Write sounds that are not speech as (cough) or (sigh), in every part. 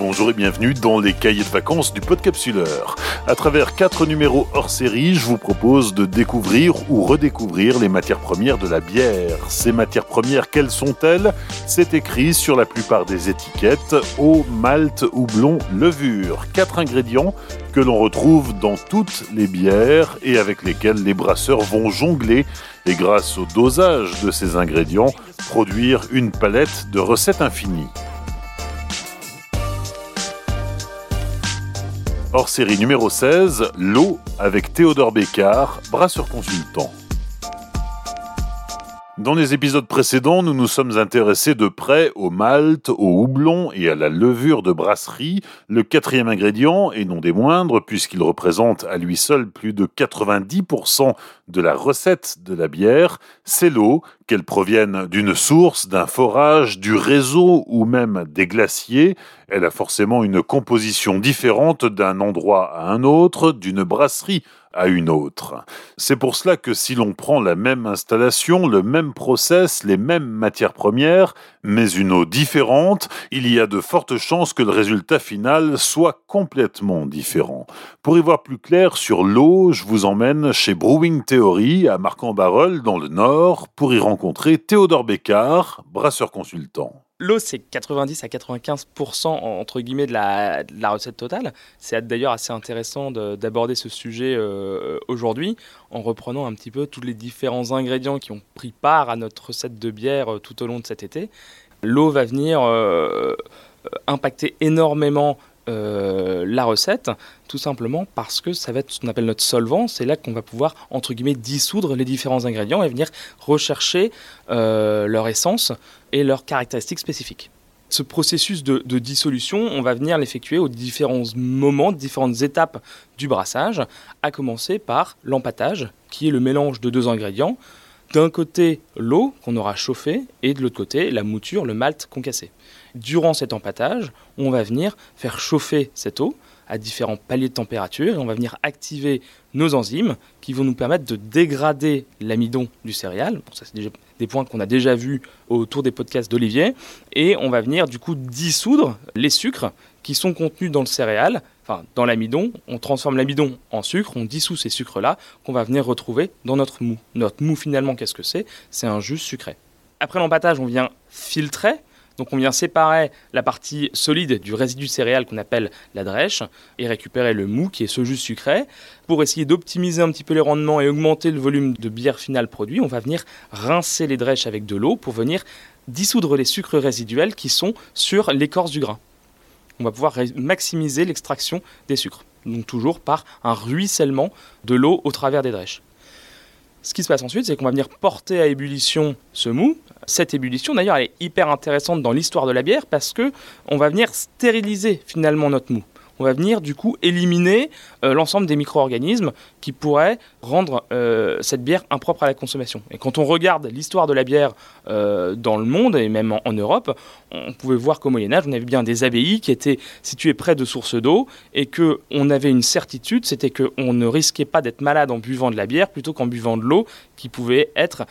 bonjour et bienvenue dans les cahiers de vacances du Podcapsuleur. À travers quatre numéros hors série, je vous propose de découvrir ou redécouvrir les matières premières de la bière. Ces matières premières, quelles sont-elles? C'est écrit sur la plupart des étiquettes eau, malt, houblon, levure. Quatre ingrédients que l'on retrouve dans toutes les bières et avec lesquels les brasseurs vont jongler et grâce au dosage de ces ingrédients, produire une palette de recettes infinies. Hors série numéro 16, L'eau avec Théodore Bécard, brasseur consultant. Dans les épisodes précédents, nous nous sommes intéressés de près au malt, au houblon et à la levure de brasserie, le quatrième ingrédient, et non des moindres, puisqu'il représente à lui seul plus de 90% de la recette de la bière, c'est l'eau, qu'elle provienne d'une source, d'un forage, du réseau ou même des glaciers. Elle a forcément une composition différente d'un endroit à un autre, d'une brasserie à une autre. C'est pour cela que si l'on prend la même installation, le même process, les mêmes matières premières, mais une eau différente, il y a de fortes chances que le résultat final soit complètement différent. Pour y voir plus clair sur l'eau, je vous emmène chez Brewing Theory à Marc-en-Barœul dans le Nord pour y rencontrer Théodore Bécard, brasseur consultant. L'eau, c'est 90 à 95% entre guillemets de la, recette totale. C'est d'ailleurs assez intéressant d'aborder ce sujet euh, aujourd'hui en reprenant un petit peu tous les différents ingrédients qui ont pris part à notre recette de bière euh, tout au long de cet été. L'eau va venir euh, impacter énormément euh, la recette, tout simplement parce que ça va être ce qu'on appelle notre solvant. C'est là qu'on va pouvoir, entre guillemets, dissoudre les différents ingrédients et venir rechercher euh, leur essence et leurs caractéristiques spécifiques. Ce processus de, dissolution, on va venir l'effectuer aux différents moments, différentes étapes du brassage, à commencer par l'empattage, qui est le mélange de deux ingrédients. D'un côté, l'eau qu'on aura chauffée, et de l'autre côté, la mouture, le malt concassé. Durant cet empattage, on va venir faire chauffer cette eau à différents paliers de température et on va venir activer nos enzymes qui vont nous permettre de dégrader l'amidon du céréal. Ça, c'est des points qu'on a déjà vus autour des podcasts d'Olivier. Et on va venir du coup dissoudre les sucres qui sont contenus dans le céréal, enfin dans l'amidon. On transforme l'amidon en sucre, on dissout ces sucres-là qu'on va venir retrouver dans notre mou. Notre mou, finalement, qu'est-ce que c'est? C'est un jus sucré. Après l'empattage, on vient filtrer donc on vient séparer la partie solide du résidu céréal qu'on appelle la drèche et récupérer le mou qui est ce jus sucré. Pour essayer d'optimiser un petit peu les rendements et augmenter le volume de bière finale produit, on va venir rincer les drèches avec de l'eau pour venir dissoudre les sucres résiduels qui sont sur l'écorce du grain. On va pouvoir maximiser l'extraction des sucres, donc toujours par un ruissellement de l'eau au travers des drèches. Ce qui se passe ensuite, c'est qu'on va venir porter à ébullition ce mou cette ébullition, d'ailleurs, elle est hyper intéressante dans l'histoire de la bière parce que on va venir stériliser finalement notre mou. On va venir du coup éliminer euh, l'ensemble des micro-organismes qui pourraient rendre euh, cette bière impropre à la consommation. Et quand on regarde l'histoire de la bière euh, dans le monde et même en, Europe, on pouvait voir qu'au Moyen Âge, on avait bien des abbayes qui étaient situées près de sources d'eau et que on avait une certitude, c'était qu'on ne risquait pas d'être malade en buvant de la bière plutôt qu'en buvant de l'eau qui pouvait être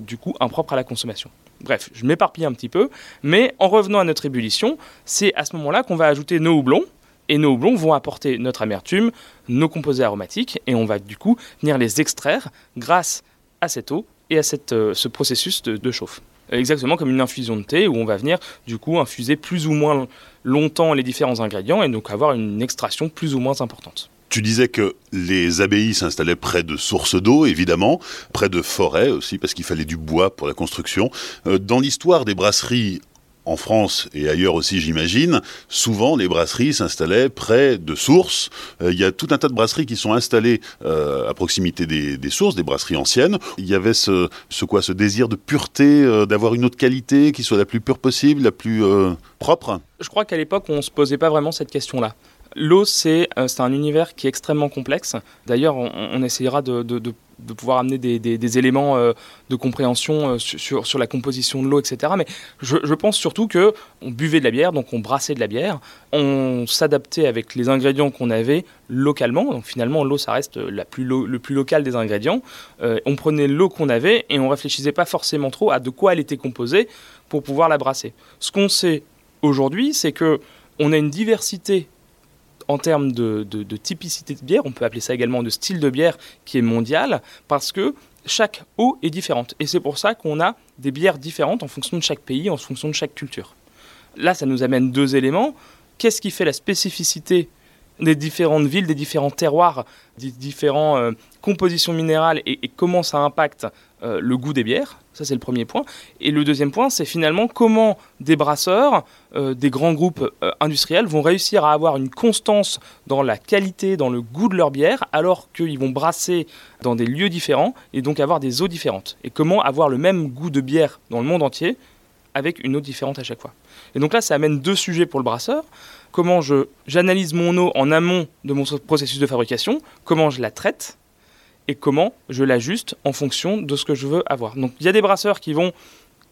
du coup impropre à la consommation. Bref, je m'éparpille un petit peu, mais en revenant à notre ébullition, c'est à ce moment-là qu'on va ajouter nos houblons, et nos houblons vont apporter notre amertume, nos composés aromatiques, et on va du coup venir les extraire grâce à cette eau et à euh, ce processus de, chauffe. Exactement comme une infusion de thé où on va venir du coup infuser plus ou moins longtemps les différents ingrédients et donc avoir une extraction plus ou moins importante. Tu disais que les abbayes s'installaient près de sources d'eau, évidemment, près de forêts aussi, parce qu'il fallait du bois pour la construction. Euh, dans l'histoire des brasseries en France et ailleurs aussi, j'imagine, souvent les brasseries s'installaient près de sources. Euh, il y a tout un tas de brasseries qui sont installées euh, à proximité des, sources, des brasseries anciennes. Il y avait ce, quoi, ce désir de pureté, euh, d'avoir une autre qualité qui soit la plus pure possible, la plus propre? Je crois qu'à l'époque, on ne se posait pas vraiment cette question-là. L'eau, c'est un univers qui est extrêmement complexe. D'ailleurs, on, essayera de, de, de pouvoir amener des, éléments euh, de compréhension euh, sur, sur, la composition de l'eau, etc. Mais je, pense surtout que on buvait de la bière, donc on brassait de la bière, on s'adaptait avec les ingrédients qu'on avait localement. Donc finalement, l'eau, ça reste la plus le plus local des ingrédients. Euh, on prenait l'eau qu'on avait et on réfléchissait pas forcément trop à de quoi elle était composée pour pouvoir la brasser. Ce qu'on sait aujourd'hui, c'est que On a une diversité en termes de, typicité de bière, on peut appeler ça également de style de bière qui est mondial, parce que chaque eau est différente. Et c'est pour ça qu'on a des bières différentes en fonction de chaque pays, en fonction de chaque culture. Là, ça nous amène deux éléments. Qu'est-ce qui fait la spécificité des différentes villes, des différents terroirs, des différentes euh, compositions minérales et, comment ça impacte euh, le goût des bières. Ça, c'est le premier point. Et le deuxième point, c'est finalement comment des brasseurs, euh, des grands groupes industriels vont réussir à avoir une constance dans la qualité, dans le goût de leur bière, alors qu'ils vont brasser dans des lieux différents et donc avoir des eaux différentes. Et comment avoir le même goût de bière dans le monde entier avec une eau différente à chaque fois. Et donc là, ça amène deux sujets pour le brasseur comment j'analyse mon eau en amont de mon processus de fabrication, comment je la traite et comment je l'ajuste en fonction de ce que je veux avoir. Donc il y a des brasseurs qui vont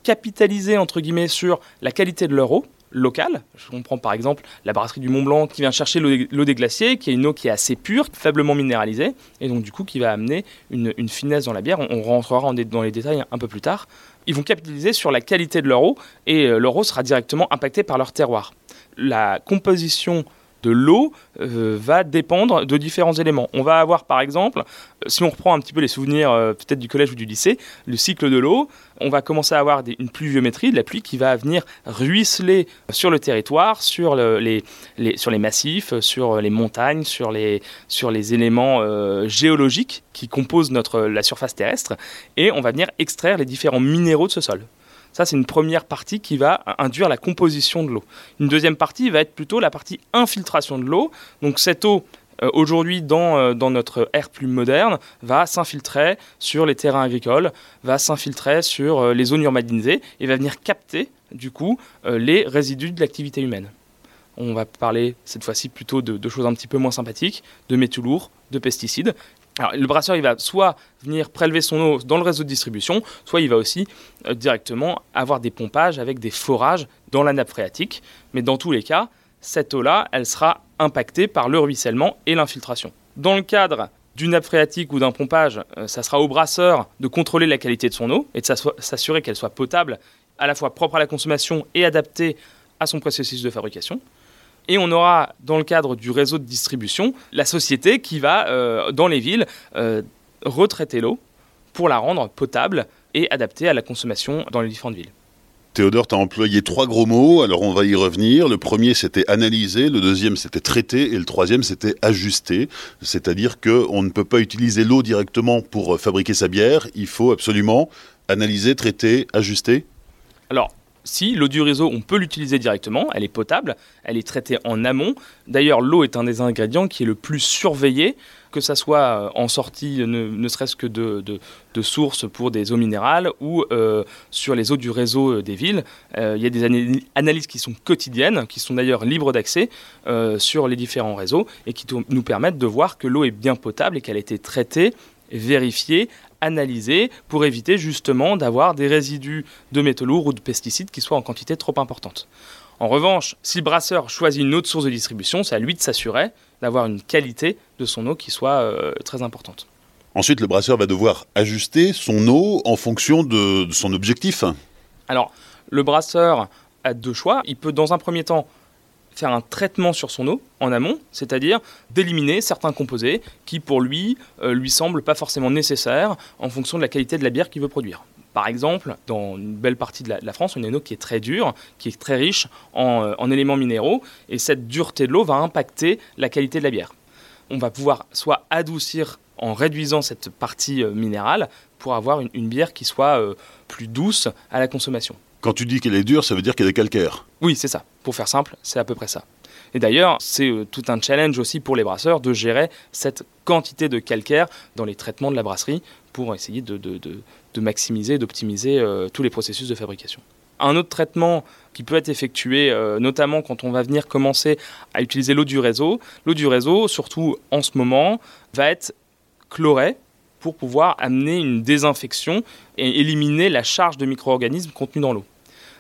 capitaliser entre guillemets sur la qualité de leur eau locale. On prend par exemple la brasserie du Mont Blanc qui vient chercher l'eau des glaciers, qui est une eau qui est assez pure, faiblement minéralisée, et donc du coup qui va amener une, finesse dans la bière. On, rentrera dans les détails un peu plus tard. Ils vont capitaliser sur la qualité de leur eau, et euh, leur eau sera directement impactée par leur terroir la composition de l'eau euh, va dépendre de différents éléments. On va avoir par exemple, euh, si on reprend un petit peu les souvenirs euh, peut-être du collège ou du lycée, le cycle de l'eau, on va commencer à avoir une pluviométrie, de la pluie qui va venir ruisseler sur le territoire, sur, les, sur les massifs, sur les montagnes, sur les, sur les éléments géologiques qui composent notre, la surface terrestre, et on va venir extraire les différents minéraux de ce sol. Ça, c'est une première partie qui va induire la composition de l'eau. Une deuxième partie va être plutôt la partie infiltration de l'eau. Donc cette eau, euh, aujourd'hui dans, euh, dans, notre ère plus moderne, va s'infiltrer sur les terrains agricoles, va s'infiltrer sur euh, les zones urbanisées et va venir capter du coup les résidus de l'activité humaine. On va parler cette fois-ci plutôt de, de, choses un petit peu moins sympathiques, de métaux lourds, de pesticides, le brasseur, il va soit venir prélever son eau dans le réseau de distribution, soit il va aussi euh, directement avoir des pompages avec des forages dans la nappe phréatique. Mais dans tous les cas, cette eau-là, elle sera impactée par le ruissellement et l'infiltration. Dans le cadre d'une nappe phréatique ou d'un pompage, euh, ça sera au brasseur de contrôler la qualité de son eau et de s'assurer qu'elle soit potable, à la fois propre à la consommation et adaptée à son processus de fabrication. Et on aura, dans le cadre du réseau de distribution, la société qui va, euh, dans les villes, euh, retraiter l'eau pour la rendre potable et adaptée à la consommation dans les différentes villes. Théodore, tu as employé trois gros mots, alors on va y revenir. Le premier, c'était analyser, le deuxième, c'était traiter, et le troisième, c'était ajuster. C'est-à-dire qu'on ne peut pas utiliser l'eau directement pour fabriquer sa bière, il faut absolument analyser, traiter, ajuster Alors, si l'eau du réseau, on peut l'utiliser directement, elle est potable, elle est traitée en amont. D'ailleurs, l'eau est un des ingrédients qui est le plus surveillé, que ce soit euh, en sortie, ne, serait-ce que de, de, sources pour des eaux minérales ou euh, sur les eaux du réseau euh, des villes. il y a des analyses qui sont quotidiennes, qui sont d'ailleurs libres d'accès sur les différents réseaux et qui nous permettent de voir que l'eau est bien potable et qu'elle a été traitée vérifiée analyser pour éviter justement d'avoir des résidus de métaux lourds ou de pesticides qui soient en quantité trop importante. En revanche, si le brasseur choisit une autre source de distribution, c'est à lui de s'assurer d'avoir une qualité de son eau qui soit euh, très importante. Ensuite, le brasseur va devoir ajuster son eau en fonction de son objectif. Alors, le brasseur a deux choix. Il peut, dans un premier temps, faire un traitement sur son eau en amont, c'est-à-dire d'éliminer certains composés qui pour lui euh, lui semblent pas forcément nécessaires en fonction de la qualité de la bière qu'il veut produire. Par exemple, dans une belle partie de la, France, on a une eau qui est très dure, qui est très riche en, euh, en éléments minéraux, et cette dureté de l'eau va impacter la qualité de la bière. On va pouvoir soit adoucir en réduisant cette partie euh, minérale pour avoir une bière qui soit plus douce à la consommation. Quand tu dis qu'elle est dure, ça veut dire qu'elle est calcaire. Oui, c'est ça. Pour faire simple, c'est à peu près ça. Et d'ailleurs, c'est euh, tout un challenge aussi pour les brasseurs de gérer cette quantité de calcaire dans les traitements de la brasserie pour essayer de, maximiser, d'optimiser euh, tous les processus de fabrication. Un autre traitement qui peut être effectué, euh, notamment quand on va venir commencer à utiliser l'eau du réseau, l'eau du réseau, surtout en ce moment, va être chlorée pour pouvoir amener une désinfection et éliminer la charge de micro-organismes contenus dans l'eau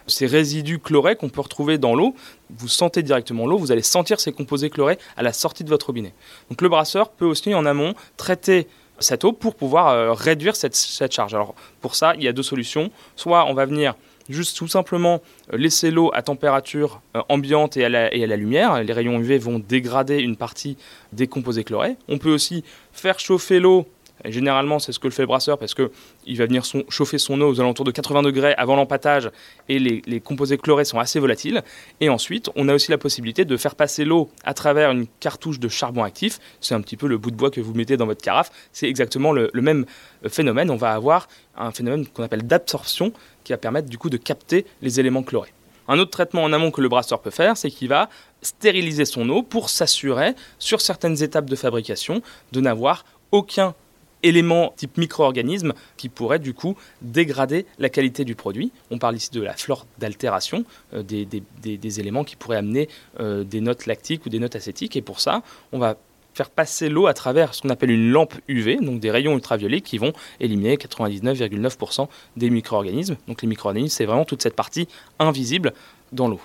ces résidus chlorés qu'on peut retrouver dans l'eau, vous sentez directement l'eau, vous allez sentir ces composés chlorés à la sortie de votre robinet. Donc le brasseur peut aussi en amont traiter cette eau pour pouvoir euh, réduire cette, charge. Alors pour ça, il y a deux solutions. Soit on va venir juste tout simplement laisser l'eau à température ambiante à, la, et à la lumière. Les rayons UV vont dégrader une partie des composés chlorés. On peut aussi faire chauffer l'eau généralement, c'est ce que le fait le brasseur parce qu'il va venir chauffer son eau aux alentours de 80 degrés avant l'empattage et les, composés chlorés sont assez volatiles. Et ensuite, on a aussi la possibilité de faire passer l'eau à travers une cartouche de charbon actif. C'est un petit peu le bout de bois que vous mettez dans votre carafe. C'est exactement le, même phénomène. On va avoir un phénomène qu'on appelle d'absorption qui va permettre du coup de capter les éléments chlorés. Un autre traitement en amont que le brasseur peut faire, c'est qu'il va stériliser son eau pour s'assurer, sur certaines étapes de fabrication, de n'avoir aucun éléments type micro-organismes qui pourraient du coup dégrader la qualité du produit. On parle ici de la flore d'altération, euh, des, éléments qui pourraient amener euh, des notes lactiques ou des notes acétiques. Et pour ça, on va faire passer l'eau à travers ce qu'on appelle une lampe UV, donc des rayons ultraviolets qui vont éliminer 99,9% des micro-organismes. Donc les micro-organismes, c'est vraiment toute cette partie invisible dans l'eau.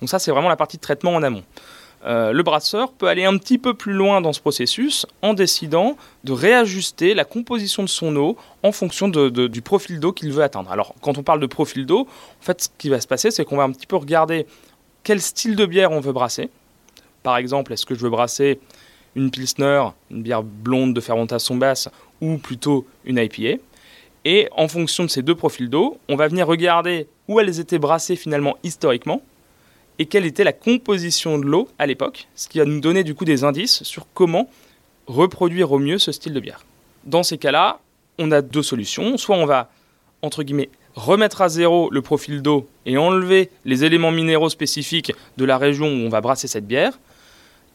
Donc ça, c'est vraiment la partie de traitement en amont. Euh, le brasseur peut aller un petit peu plus loin dans ce processus en décidant de réajuster la composition de son eau en fonction du profil d'eau qu'il veut atteindre. Alors, quand on parle de profil d'eau, en fait, ce qui va se passer, c'est qu'on va un petit peu regarder quel style de bière on veut brasser. Par exemple, est-ce que je veux brasser une Pilsner, une bière blonde de fermentation basse, ou plutôt une IPA Et en fonction de ces deux profils d'eau, on va venir regarder où elles étaient brassées finalement historiquement et quelle était la composition de l'eau à l'époque, ce qui va nous donner du coup des indices sur comment reproduire au mieux ce style de bière. Dans ces cas-là, on a deux solutions. Soit on va, remettre à zéro le profil d'eau et enlever les éléments minéraux spécifiques de la région où on va brasser cette bière,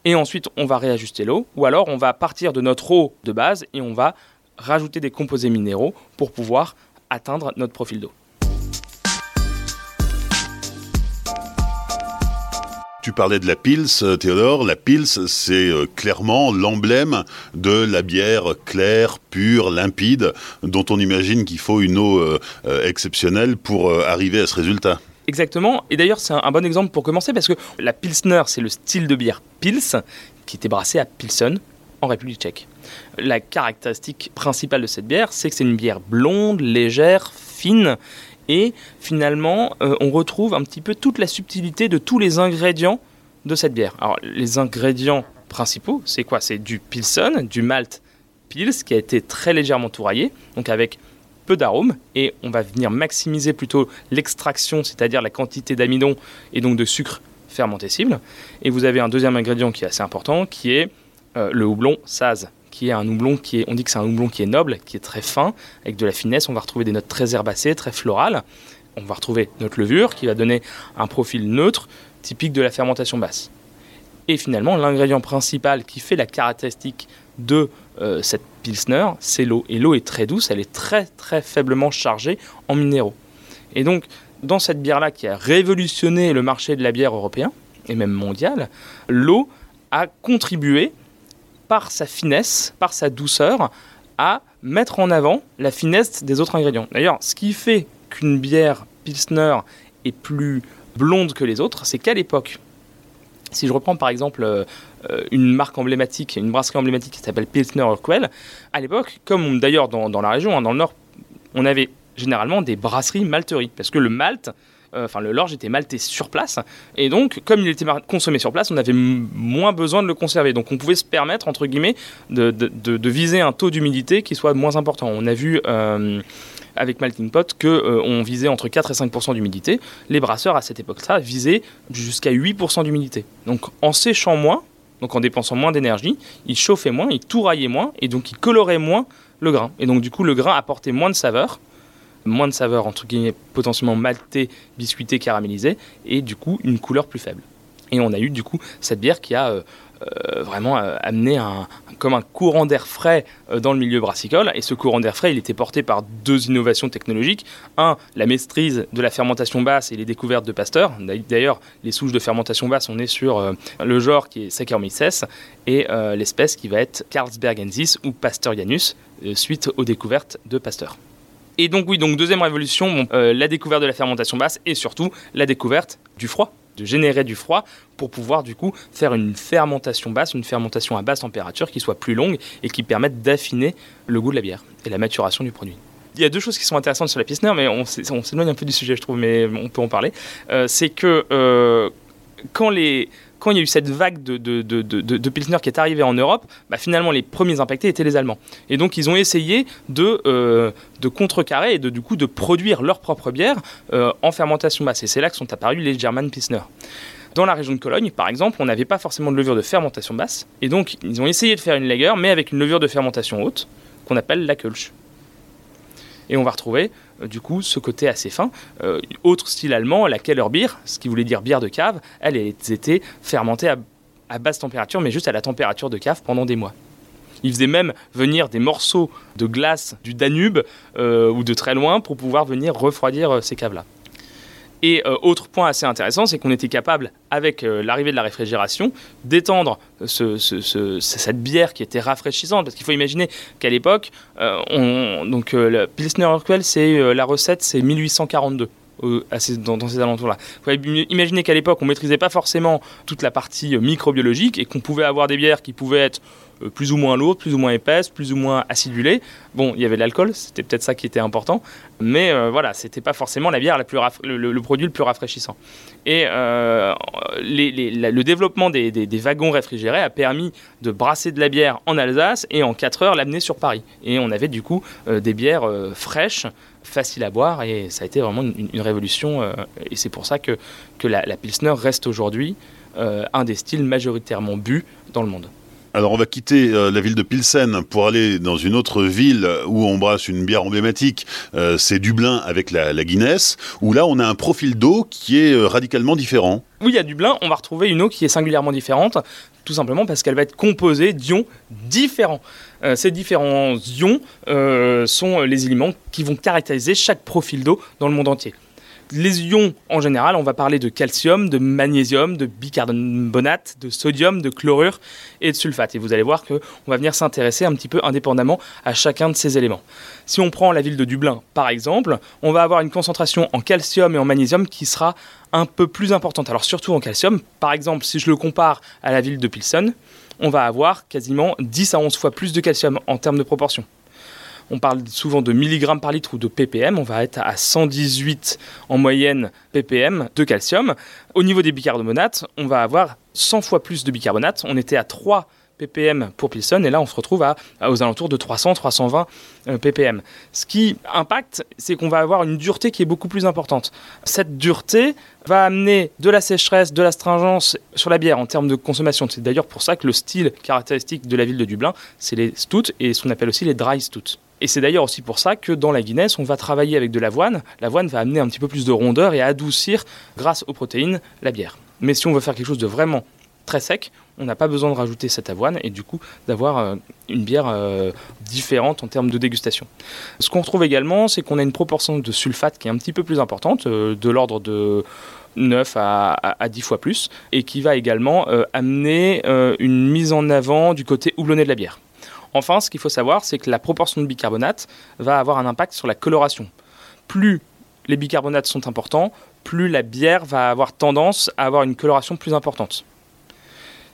et ensuite on va réajuster l'eau, ou alors on va partir de notre eau de base et on va rajouter des composés minéraux pour pouvoir atteindre notre profil d'eau. Tu parlais de la Pils, euh, Théodore. La Pils, c'est euh, clairement l'emblème de la bière claire, pure, limpide, dont on imagine qu'il faut une eau euh, exceptionnelle pour arriver à ce résultat. Exactement. Et d'ailleurs, c'est un, bon exemple pour commencer parce que la Pilsner, c'est le style de bière Pils qui était brassé à Pilsen en République tchèque. La caractéristique principale de cette bière, c'est que c'est une bière blonde, légère, fine et finalement, euh, on retrouve un petit peu toute la subtilité de tous les ingrédients de cette bière. Alors, les ingrédients principaux, c'est quoi? C'est du Pilsen, du malt Pils, qui a été très légèrement touraillé, donc avec peu d'arômes, et on va venir maximiser plutôt l'extraction, c'est-à-dire la quantité d'amidon et donc de sucre fermenté cible. Et vous avez un deuxième ingrédient qui est assez important, qui est euh, le houblon Saz qui est un houblon qui est, on dit que c'est un houblon qui est noble, qui est très fin, avec de la finesse. On va retrouver des notes très herbacées, très florales. On va retrouver notre levure qui va donner un profil neutre, typique de la fermentation basse. Et finalement, l'ingrédient principal qui fait la caractéristique de euh, cette pilsner, c'est l'eau. Et l'eau est très douce, elle est très très faiblement chargée en minéraux. Et donc, dans cette bière-là qui a révolutionné le marché de la bière européen, et même mondial, l'eau a contribué par sa finesse, par sa douceur, à mettre en avant la finesse des autres ingrédients. D'ailleurs, ce qui fait qu'une bière Pilsner est plus blonde que les autres, c'est qu'à l'époque, si je reprends par exemple euh, une marque emblématique, une brasserie emblématique qui s'appelle Pilsner Urquell, à l'époque, comme d'ailleurs dans, la région, hein, dans le nord, on avait généralement des brasseries malteries, parce que le malt, euh, enfin le l'orge était malté sur place, et donc comme il était consommé sur place, on avait moins besoin de le conserver. Donc on pouvait se permettre, entre guillemets, de, viser un taux d'humidité qui soit moins important. On a vu euh, avec Malting Pot qu'on euh, visait entre 4 et 5% d'humidité. Les brasseurs à cette époque-là visaient jusqu'à 8% d'humidité. Donc en séchant moins, donc en dépensant moins d'énergie, ils chauffaient moins, ils touraillaient moins, et donc ils coloraient moins le grain. Et donc du coup le grain apportait moins de saveur moins de saveur, entre guillemets, potentiellement malté, biscuité, caramélisé, et du coup une couleur plus faible. Et on a eu du coup cette bière qui a euh, euh, vraiment euh, amené un, comme un courant d'air frais dans le milieu brassicole. Et ce courant d'air frais, il était porté par deux innovations technologiques. Un, la maîtrise de la fermentation basse et les découvertes de Pasteur. D'ailleurs, les souches de fermentation basse, on est sur le genre qui est Saccharomyces et l'espèce qui va être Carlsbergensis ou Pasteurianus, suite aux découvertes de Pasteur. Et donc oui, donc deuxième révolution, euh, la découverte de la fermentation basse et surtout la découverte du froid, de générer du froid pour pouvoir du coup faire une fermentation basse, une fermentation à basse température qui soit plus longue et qui permette d'affiner le goût de la bière et la maturation du produit. il y a deux choses qui sont intéressantes sur la Pilsner, mais on, s'éloigne un peu du sujet, je trouve, mais on peut en parler. c'est que quand les quand il y a eu cette vague de, de, de, de, Pilsner qui est arrivée en Europe, bah finalement les premiers impactés étaient les Allemands. Et donc ils ont essayé de, euh, de contrecarrer et de, du coup de produire leur propre bière euh, en fermentation basse. Et c'est là que sont apparus les German Pilsner. Dans la région de Cologne, par exemple, on n'avait pas forcément de levure de fermentation basse. Et donc ils ont essayé de faire une lager, mais avec une levure de fermentation haute, qu'on appelle la Kölsch. Et on va retrouver euh, du coup ce côté assez fin. Euh, autre style allemand, la Kellerbier, ce qui voulait dire bière de cave, elle était fermentée à, basse température, mais juste à la température de cave pendant des mois. Ils faisaient même venir des morceaux de glace du Danube euh, ou de très loin pour pouvoir venir refroidir ces caves-là. Et euh, autre point assez intéressant, c'est qu'on était capable, avec euh, l'arrivée de la réfrigération, d'étendre cette bière qui était rafraîchissante. Parce qu'il faut imaginer qu'à l'époque, euh, Pilsner Urquell, c'est la recette, c'est 1842. Dans, ces alentours-là. Il faut imaginer qu'à l'époque, on ne maîtrisait pas forcément toute la partie microbiologique et qu'on pouvait avoir des bières qui pouvaient être euh, plus ou moins lourde, plus ou moins épaisse, plus ou moins acidulée. Bon, il y avait de l'alcool, c'était peut-être ça qui était important, mais euh, voilà, c'était pas forcément la bière la plus le, produit le plus rafraîchissant. Et euh, le développement des, wagons réfrigérés a permis de brasser de la bière en Alsace et en 4 heures l'amener sur Paris. Et on avait du coup des bières fraîches faciles à boire et ça a été vraiment une, révolution et c'est pour ça que, que la, la Pilsner reste aujourd'hui un des styles majoritairement bu dans le monde. Alors on va quitter euh, la ville de Pilsen pour aller dans une autre ville où on brasse une bière emblématique, euh, c'est Dublin avec la, Guinness, où là on a un profil d'eau qui est euh, radicalement différent. Oui, à Dublin, on va retrouver une eau qui est singulièrement différente, tout simplement parce qu'elle va être composée d'ions différents. ces différents ions sont les éléments qui vont caractériser chaque profil d'eau dans le monde entier les ions en général, on va parler de calcium, de magnésium, de bicarbonate, de sodium, de chlorure et de sulfate. Et vous allez voir qu'on va venir s'intéresser un petit peu indépendamment à chacun de ces éléments. Si on prend la ville de Dublin par exemple, on va avoir une concentration en calcium et en magnésium qui sera un peu plus importante. Alors surtout en calcium, par exemple si je le compare à la ville de Pilsen, on va avoir quasiment 10 à 11 fois plus de calcium en termes de proportion on parle souvent de milligrammes par litre ou de ppm, on va être à 118 en moyenne ppm de calcium. Au niveau des bicarbonates, on va avoir 100 fois plus de bicarbonate, on était à 3 ppm pour Pilsen et là on se retrouve aux alentours de 300-320 euh, ppm. Ce qui impacte, c'est qu'on va avoir une dureté qui est beaucoup plus importante. Cette dureté va amener de la sécheresse, de l'astringence sur la bière en termes de consommation. C'est d'ailleurs pour ça que le style caractéristique de la ville de Dublin, c'est les stouts et ce qu'on appelle aussi les dry stouts. Et c'est d'ailleurs aussi pour ça que dans la Guinness, on va travailler avec de l'avoine. L'avoine va amener un petit peu plus de rondeur et adoucir, grâce aux protéines, la bière. Mais si on veut faire quelque chose de vraiment très sec, on n'a pas besoin de rajouter cette avoine et du coup d'avoir euh, une bière euh, différente en termes de dégustation. Ce qu'on retrouve également, c'est qu'on a une proportion de sulfate qui est un petit peu plus importante, euh, de l'ordre de 9 à, 10 fois plus, et qui va également amener une mise en avant du côté houblonné de la bière. Enfin, ce qu'il faut savoir, c'est que la proportion de bicarbonate va avoir un impact sur la coloration. Plus les bicarbonates sont importants, plus la bière va avoir tendance à avoir une coloration plus importante.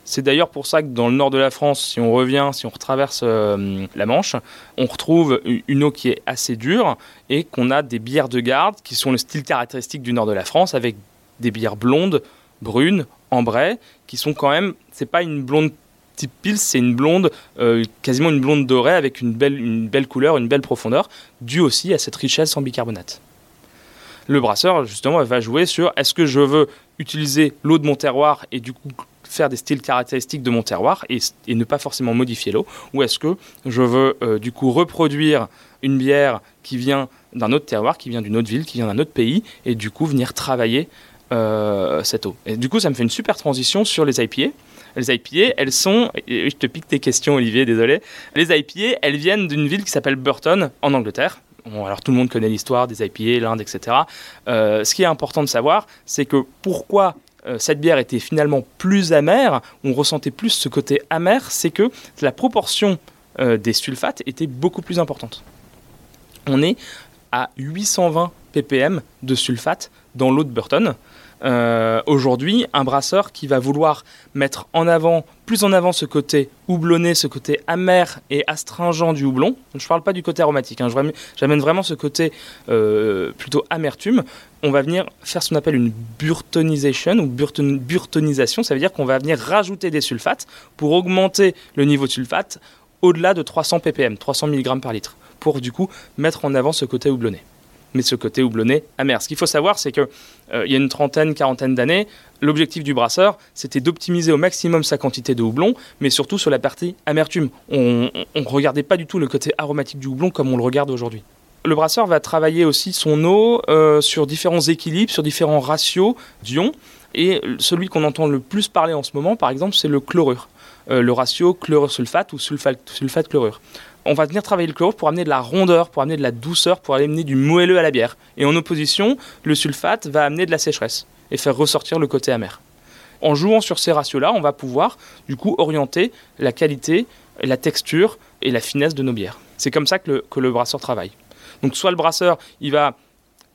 C'est d'ailleurs pour ça que dans le nord de la France, si on revient, si on retraverse euh, la Manche, on retrouve une eau qui est assez dure et qu'on a des bières de garde qui sont le style caractéristique du nord de la France avec des bières blondes, brunes, ambrées, qui sont quand même, c'est pas une blonde type Pils, c'est une blonde, euh, quasiment une blonde dorée avec une belle, une belle couleur, une belle profondeur, due aussi à cette richesse en bicarbonate. Le brasseur, justement, va jouer sur est-ce que je veux utiliser l'eau de mon terroir et du coup faire des styles caractéristiques de mon terroir et, ne pas forcément modifier l'eau Ou est-ce que je veux euh, du coup reproduire une bière qui vient d'un autre terroir, qui vient d'une autre ville, qui vient d'un autre pays et du coup venir travailler euh, cette eau? Et du coup, ça me fait une super transition sur les IPA. Les IPA, elles sont, je te pique tes questions Olivier, désolé. Les IPA, elles viennent d'une ville qui s'appelle Burton en Angleterre. Bon, alors tout le monde connaît l'histoire des IPA, l'Inde, etc. Euh, ce qui est important de savoir, c'est que pourquoi euh, cette bière était finalement plus amère, on ressentait plus ce côté amer, c'est que la proportion euh, des sulfates était beaucoup plus importante. On est à 820 ppm de sulfate dans l'eau de Burton. Euh, aujourd'hui un brasseur qui va vouloir mettre en avant, plus en avant ce côté houblonné, ce côté amer et astringent du houblon. Je ne parle pas du côté aromatique, hein. j'amène vraiment ce côté euh, plutôt amertume. On va venir faire ce qu'on appelle une burtonisation ou burtonisation, ça veut dire qu'on va venir rajouter des sulfates pour augmenter le niveau de sulfate au-delà de 300 ppm, 300 mg par litre, pour du coup mettre en avant ce côté houblonné mais ce côté houblonné amer. Ce qu'il faut savoir, c'est qu'il euh, y a une trentaine, quarantaine d'années, l'objectif du brasseur, c'était d'optimiser au maximum sa quantité de houblon, mais surtout sur la partie amertume. On ne regardait pas du tout le côté aromatique du houblon comme on le regarde aujourd'hui. Le brasseur va travailler aussi son eau euh, sur différents équilibres, sur différents ratios d'ions. Et celui qu'on entend le plus parler en ce moment, par exemple, c'est le chlorure. Euh, le ratio chlorure-sulfate ou sulfate-chlorure on va venir travailler le chlorure pour amener de la rondeur, pour amener de la douceur, pour amener du moelleux à la bière. Et en opposition, le sulfate va amener de la sécheresse et faire ressortir le côté amer. En jouant sur ces ratios-là, on va pouvoir du coup orienter la qualité, la texture et la finesse de nos bières. C'est comme ça que le, brasseur travaille. Donc soit le brasseur, il va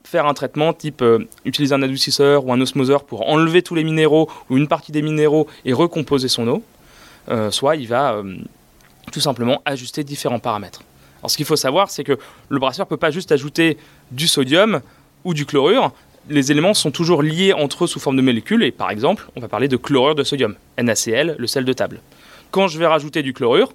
faire un traitement type euh, utiliser un adoucisseur ou un osmoseur pour enlever tous les minéraux ou une partie des minéraux et recomposer son eau, euh, soit il va euh, tout simplement ajuster différents paramètres. Alors ce qu'il faut savoir, c'est que le brasseur ne peut pas juste ajouter du sodium ou du chlorure. Les éléments sont toujours liés entre eux sous forme de molécules, et par exemple, on va parler de chlorure de sodium, NaCl, le sel de table. Quand je vais rajouter du chlorure,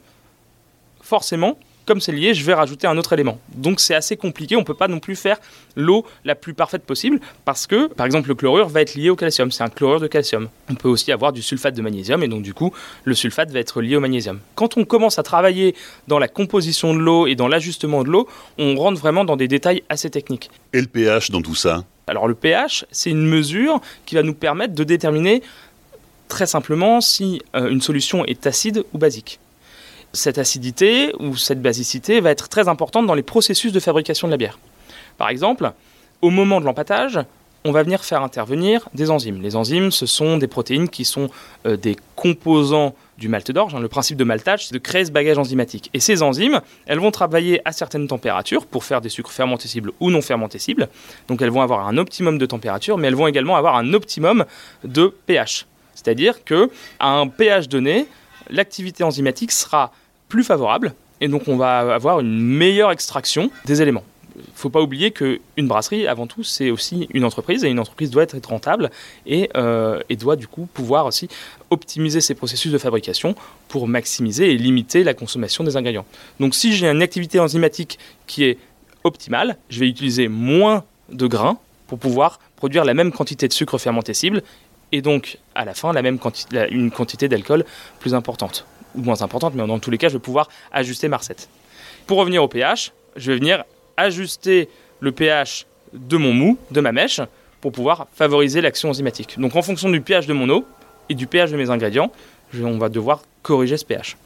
forcément, comme c'est lié, je vais rajouter un autre élément. Donc c'est assez compliqué, on ne peut pas non plus faire l'eau la plus parfaite possible parce que, par exemple, le chlorure va être lié au calcium, c'est un chlorure de calcium. On peut aussi avoir du sulfate de magnésium et donc du coup, le sulfate va être lié au magnésium. Quand on commence à travailler dans la composition de l'eau et dans l'ajustement de l'eau, on rentre vraiment dans des détails assez techniques. Et le pH dans tout ça? Alors le pH, c'est une mesure qui va nous permettre de déterminer très simplement si euh, une solution est acide ou basique cette acidité ou cette basicité va être très importante dans les processus de fabrication de la bière. Par exemple, au moment de l'empâtage, on va venir faire intervenir des enzymes. Les enzymes, ce sont des protéines qui sont euh, des composants du malt d'orge. Hein. Le principe de maltage, c'est de créer ce bagage enzymatique. Et ces enzymes, elles vont travailler à certaines températures pour faire des sucres fermentescibles ou non fermentescibles. Donc elles vont avoir un optimum de température, mais elles vont également avoir un optimum de pH. C'est-à-dire qu'à un pH donné, l'activité enzymatique sera plus favorable et donc on va avoir une meilleure extraction des éléments. Il faut pas oublier qu'une brasserie, avant tout, c'est aussi une entreprise et une entreprise doit être rentable et, euh, et, doit du coup pouvoir aussi optimiser ses processus de fabrication pour maximiser et limiter la consommation des ingrédients. Donc si j'ai une activité enzymatique qui est optimale, je vais utiliser moins de grains pour pouvoir produire la même quantité de sucre fermentescible et donc à la fin la même une quantité d'alcool plus importante ou moins importante, mais dans tous les cas, je vais pouvoir ajuster ma recette. Pour revenir au pH, je vais venir ajuster le pH de mon mou, de ma mèche, pour pouvoir favoriser l'action enzymatique. Donc en fonction du pH de mon eau et du pH de mes ingrédients, on va devoir corriger ce pH.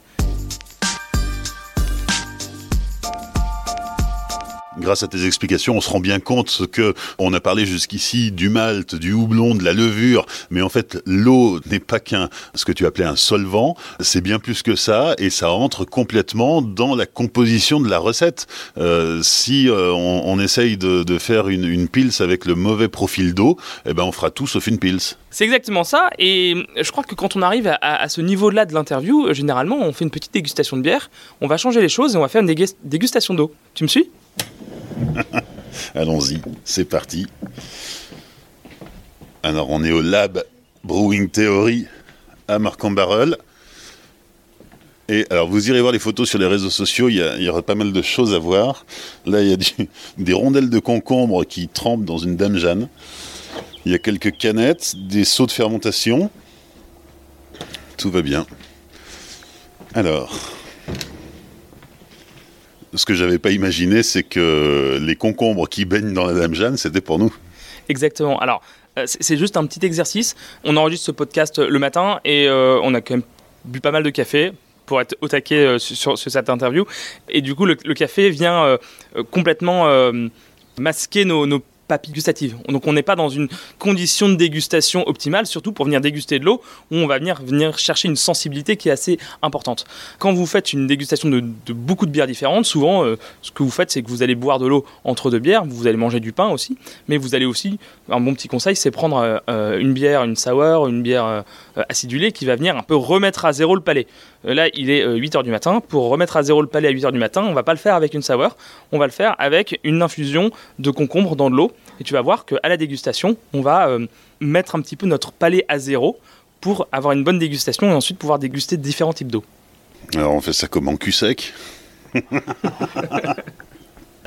Grâce à tes explications, on se rend bien compte que on a parlé jusqu'ici du malt, du houblon, de la levure, mais en fait, l'eau n'est pas qu'un, ce que tu appelais un solvant, c'est bien plus que ça, et ça entre complètement dans la composition de la recette. Euh, si euh, on, essaye de, faire une, une pils avec le mauvais profil d'eau, eh ben on fera tout sauf une pils. C'est exactement ça, et je crois que quand on arrive à, ce niveau-là de l'interview, euh, généralement, on fait une petite dégustation de bière, on va changer les choses et on va faire une dégustation d'eau. Tu me suis? (laughs) Allons-y, c'est parti. Alors, on est au Lab Brewing Theory à Marc-en-Barœul. Et alors, vous irez voir les photos sur les réseaux sociaux, il y, aura pas mal de choses à voir. Là, il y a (laughs) des rondelles de concombre qui trempent dans une Dame Jeanne. Il y a quelques canettes, des seaux de fermentation. Tout va bien. Alors, ce que j'avais pas imaginé, c'est que les concombres qui baignent dans la Dame Jeanne, c'était pour nous. Exactement. Alors, euh, c'est juste un petit exercice. On enregistre ce podcast le matin et euh, on a quand même bu pas mal de café pour être au taquet euh, sur, cette interview. Et du coup, le, café vient complètement masquer nos, papilles. Donc on n'est pas dans une condition de dégustation optimale, surtout pour venir déguster de l'eau, où on va venir, venir chercher une sensibilité qui est assez importante. Quand vous faites une dégustation de, beaucoup de bières différentes, souvent euh, ce que vous faites, c'est que vous allez boire de l'eau entre deux bières, vous allez manger du pain aussi, mais vous allez aussi, un bon petit conseil, c'est prendre euh, euh, une bière, une sour, une bière acidulée qui va venir un peu remettre à zéro le palais. Là, il est 8h du matin. Pour remettre à zéro le palais à 8h du matin, on va pas le faire avec une sour, on va le faire avec une infusion de concombre dans de l'eau. Et tu vas voir qu'à la dégustation, on va mettre un petit peu notre palais à zéro pour avoir une bonne dégustation et ensuite pouvoir déguster différents types d'eau. Alors on fait ça comme en cul sec (laughs)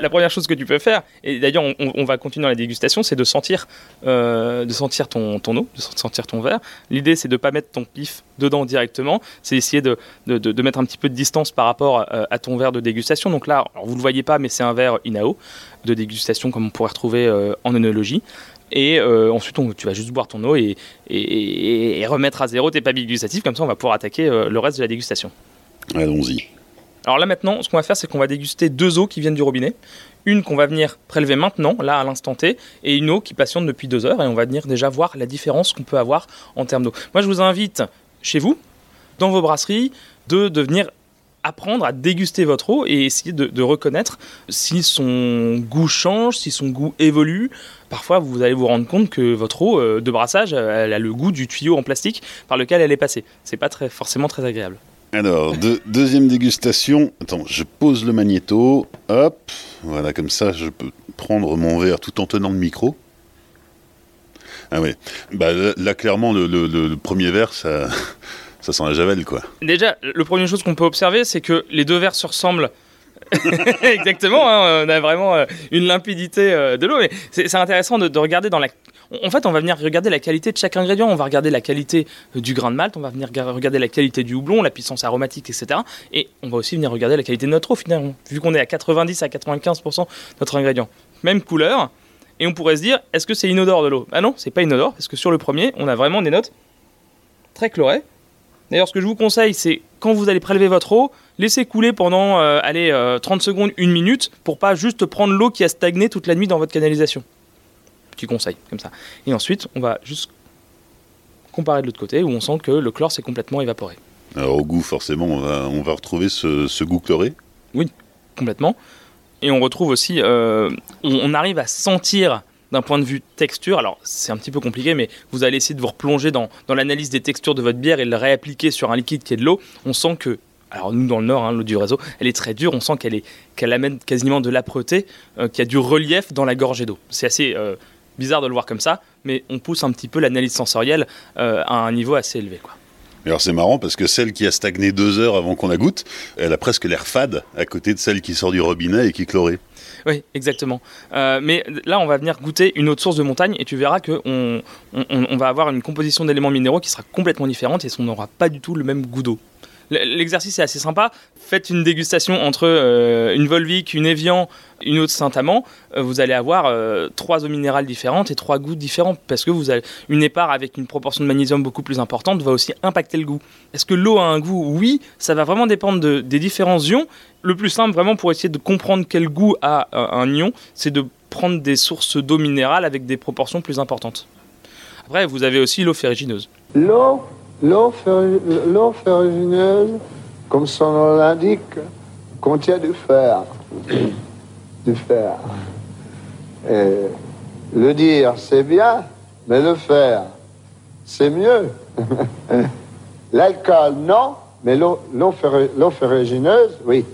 la première chose que tu peux faire, et d'ailleurs on, va continuer dans la dégustation, c'est de sentir, euh, de sentir ton, eau, de sentir ton verre. L'idée c'est de ne pas mettre ton pif dedans directement, c'est essayer de, mettre un petit peu de distance par rapport euh, à, ton verre de dégustation. Donc là, vous ne le voyez pas, mais c'est un verre Inao de dégustation comme on pourrait retrouver euh, en œnologie. Et ensuite, tu vas juste boire ton eau et, et, remettre à zéro tes papilles gustatives. Comme ça, on va pouvoir attaquer le reste de la dégustation. Allons-y. Alors là maintenant, ce qu'on va faire, c'est qu'on va déguster deux eaux qui viennent du robinet. Une qu'on va venir prélever maintenant, là à l'instant T, et une eau qui patiente depuis deux heures, et on va venir déjà voir la différence qu'on peut avoir en termes d'eau. Moi je vous invite chez vous, dans vos brasseries, de, venir apprendre à déguster votre eau et essayer de, reconnaître si son goût change, si son goût évolue. Parfois, vous allez vous rendre compte que votre eau euh, de brassage, elle a le goût du tuyau en plastique par lequel elle est passée. C'est pas forcément très agréable. Alors, deuxième dégustation. Attends, je pose le magnéto. Hop. Voilà, comme ça, je peux prendre mon verre tout en tenant le micro. Ah ouais. Bah, là, clairement, le, premier verre, ça, ça sent la javel, quoi. Déjà, le première chose qu'on peut observer, c'est que les deux verres se ressemblent (laughs) Exactement, hein, on a vraiment euh, une limpidité euh, de l'eau. Mais c'est intéressant de, regarder dans la. En fait, on va venir regarder la qualité de chaque ingrédient. On va regarder la qualité euh, du grain de malt, on va venir regarder la qualité du houblon, la puissance aromatique, etc. Et on va aussi venir regarder la qualité de notre eau, finalement, vu qu'on est à 90 à 95% de notre ingrédient. Même couleur. Et on pourrait se dire, est-ce que c'est inodore de l'eau? Ah non, c'est pas inodore, parce que sur le premier, on a vraiment des notes très chlorées. D'ailleurs, ce que je vous conseille, c'est quand vous allez prélever votre eau, laissez couler pendant euh, allez, 30 euh, secondes, une minute, pour pas juste prendre l'eau qui a stagné toute la nuit dans votre canalisation. Petit conseil, comme ça. Et ensuite, on va juste comparer de l'autre côté, où on sent que le chlore s'est complètement évaporé. Alors au goût, forcément, on va, retrouver ce, goût chloré? Oui, complètement. Et on retrouve aussi, euh, on arrive à sentir d'un point de vue texture, alors c'est un petit peu compliqué, mais vous allez essayer de vous replonger dans, l'analyse des textures de votre bière et le réappliquer sur un liquide qui est de l'eau. On sent que alors nous dans le nord, hein, l'eau du réseau, elle est très dure. On sent qu'elle amène quasiment de l'âpreté, euh, qu'il y a du relief dans la gorgée d'eau. C'est assez euh, bizarre de le voir comme ça, mais on pousse un petit peu l'analyse sensorielle euh, à un niveau assez élevé, quoi. Alors c'est marrant parce que celle qui a stagné deux heures avant qu'on la goûte, elle a presque l'air fade à côté de celle qui sort du robinet et qui est chlorée. Oui, exactement. Euh, mais là, on va venir goûter une autre source de montagne et tu verras qu'on on, on, va avoir une composition d'éléments minéraux qui sera complètement différente et on n'aura pas du tout le même goût d'eau. L'exercice est assez sympa. Faites une dégustation entre euh, une Volvic, une Evian, une autre Saint-Amand. Euh, vous allez avoir euh, trois eaux minérales différentes et trois goûts différents parce que vous avez une épare avec une proportion de magnésium beaucoup plus importante va aussi impacter le goût. Est-ce que l'eau a un goût? Oui, ça va vraiment dépendre des différents ions. Le plus simple vraiment pour essayer de comprendre quel goût a un ion, c'est de prendre des sources d'eau minérale avec des proportions plus importantes. Après, vous avez aussi l'eau ferrugineuse. L'eau L'eau ferrugineuse, comme son nom l'indique, contient du fer. du fer. le dire, c'est bien, mais le faire, c'est mieux. (laughs) L'alcool, non, mais l'eau ferrugineuse, oui.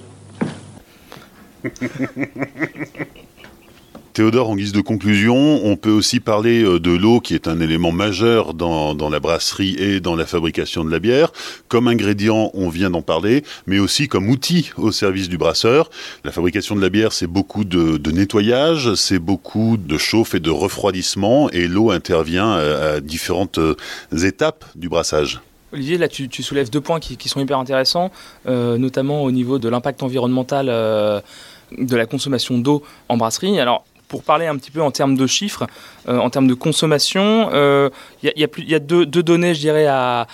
(laughs) Théodore, en guise de conclusion, on peut aussi parler euh, de l'eau qui est un élément majeur dans, la brasserie et dans la fabrication de la bière. Comme ingrédient, on vient d'en parler, mais aussi comme outil au service du brasseur. La fabrication de la bière, c'est beaucoup de, nettoyage, c'est beaucoup de chauffe et de refroidissement, et l'eau intervient à, différentes euh, étapes du brassage. Olivier, là tu, soulèves deux points qui, sont hyper intéressants, euh, notamment au niveau de l'impact environnemental de la consommation d'eau en brasserie. Alors pour parler un petit peu en termes de chiffres, euh, en termes de consommation, il euh, y, a, deux, données, je dirais, à,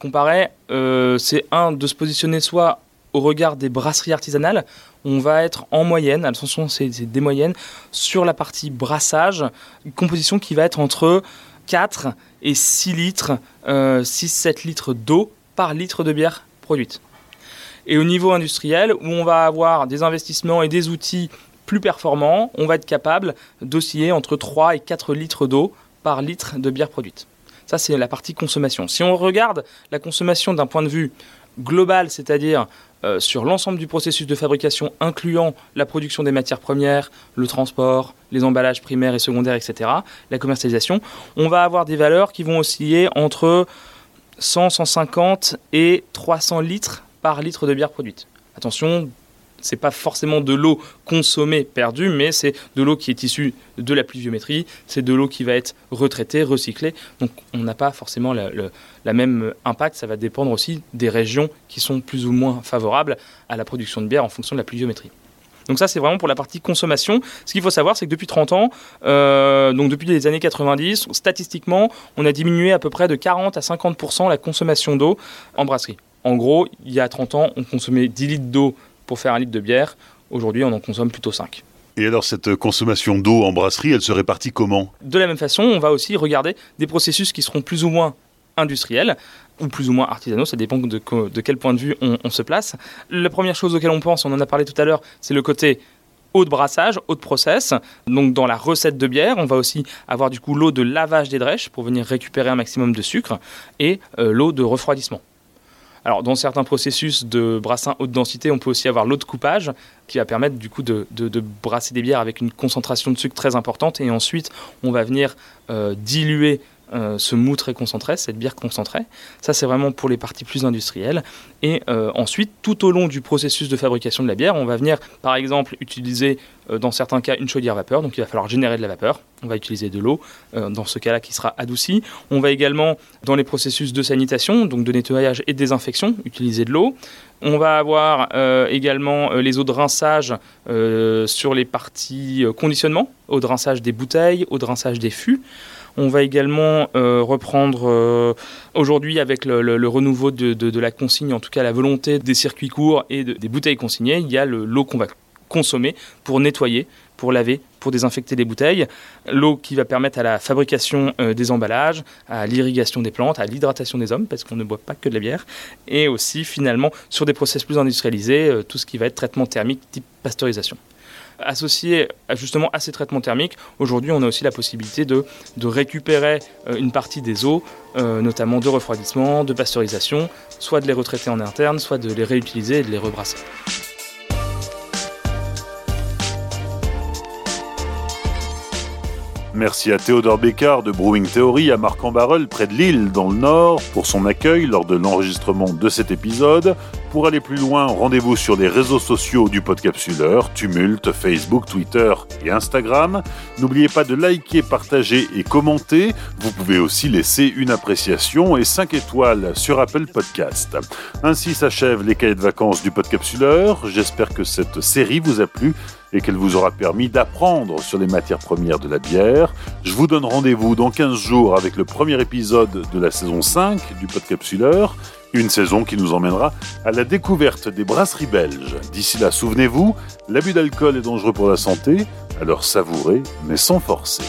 comparer. Euh, c'est un, de se positionner soit au regard des brasseries artisanales, on va être en moyenne, attention c'est des moyennes, sur la partie brassage, une composition qui va être entre 4 et 6 litres, 6-7 euh, litres d'eau par litre de bière produite. Et au niveau industriel, où on va avoir des investissements et des outils plus performants, on va être capable d'osciller entre 3 et 4 litres d'eau par litre de bière produite. Ça, c'est la partie consommation. Si on regarde la consommation d'un point de vue global, c'est-à-dire euh, sur l'ensemble du processus de fabrication, incluant la production des matières premières, le transport, les emballages primaires et secondaires, etc., la commercialisation, on va avoir des valeurs qui vont osciller entre 100, 150 et 300 litres par litre de bière produite. Attention, c'est pas forcément de l'eau consommée perdue, mais c'est de l'eau qui est issue de la pluviométrie, c'est de l'eau qui va être retraitée, recyclée. Donc on n'a pas forcément la, même impact, ça va dépendre aussi des régions qui sont plus ou moins favorables à la production de bière en fonction de la pluviométrie. Donc ça, c'est vraiment pour la partie consommation. Ce qu'il faut savoir, c'est que depuis 30 ans, euh, donc depuis les années 90, statistiquement, on a diminué à peu près de 40 à 50% la consommation d'eau en brasserie. En gros, il y a 30 ans, on consommait 10 litres d'eau pour faire un litre de bière. Aujourd'hui, on en consomme plutôt 5. Et alors cette consommation d'eau en brasserie, elle se répartit comment? De la même façon, on va aussi regarder des processus qui seront plus ou moins industriels ou plus ou moins artisanaux, ça dépend de, de quel point de vue on, se place. La première chose auquel on pense, on en a parlé tout à l'heure, c'est le côté eau de brassage, eau de process. Donc dans la recette de bière, on va aussi avoir du coup l'eau de lavage des drèches pour venir récupérer un maximum de sucre et euh, l'eau de refroidissement. Alors, dans certains processus de brassin haute densité, on peut aussi avoir l'eau de coupage qui va permettre du coup de, brasser des bières avec une concentration de sucre très importante. Et ensuite on va venir euh, diluer euh, ce mou très concentré, cette bière concentrée. Ça, c'est vraiment pour les parties plus industrielles. Et euh, ensuite, tout au long du processus de fabrication de la bière, on va venir, par exemple, utiliser euh, dans certains cas une chaudière vapeur. Donc, il va falloir générer de la vapeur. On va utiliser de l'eau, dans ce cas-là, qui sera adoucie. On va également, dans les processus de sanitation, donc de nettoyage et désinfection, utiliser de l'eau. On va avoir également les eaux de rinçage sur les parties conditionnement, eau de rinçage des bouteilles, eau de rinçage des fûts. On va également euh, reprendre euh, aujourd'hui avec le, renouveau de, la consigne, en tout cas la volonté des circuits courts et des bouteilles consignées, il y a l'eau qu'on va consommer pour nettoyer, pour laver, pour désinfecter les bouteilles. L'eau qui va permettre à la fabrication euh, des emballages, à l'irrigation des plantes, à l'hydratation des hommes, parce qu'on ne boit pas que de la bière. Et aussi, finalement, sur des process plus industrialisés, tout ce qui va être traitement thermique type pasteurisation associé justement à ces traitements thermiques, aujourd'hui on a aussi la possibilité de, récupérer euh, une partie des eaux, euh, notamment de refroidissement, de pasteurisation, soit de les retraiter en interne, soit de les réutiliser et de les rebrasser. Merci à Théodore Bécard de Brewing Theory à marc en près de Lille dans le Nord pour son accueil lors de l'enregistrement de cet épisode. Pour aller plus loin, rendez-vous sur les réseaux sociaux du Podcapsuleur, Tumult, Facebook, Twitter et Instagram. N'oubliez pas de liker, partager et commenter. Vous pouvez aussi laisser une appréciation et 5 étoiles sur Apple Podcast. Ainsi s'achèvent les cahiers de vacances du Podcapsuleur. J'espère que cette série vous a plu et qu'elle vous aura permis d'apprendre sur les matières premières de la bière. Je vous donne rendez-vous dans 15 jours avec le premier épisode de la saison 5 du Podcapsuleur, une saison qui nous emmènera à la découverte des brasseries belges. D'ici là, souvenez-vous, l'abus d'alcool est dangereux pour la santé, alors savourez mais sans forcer.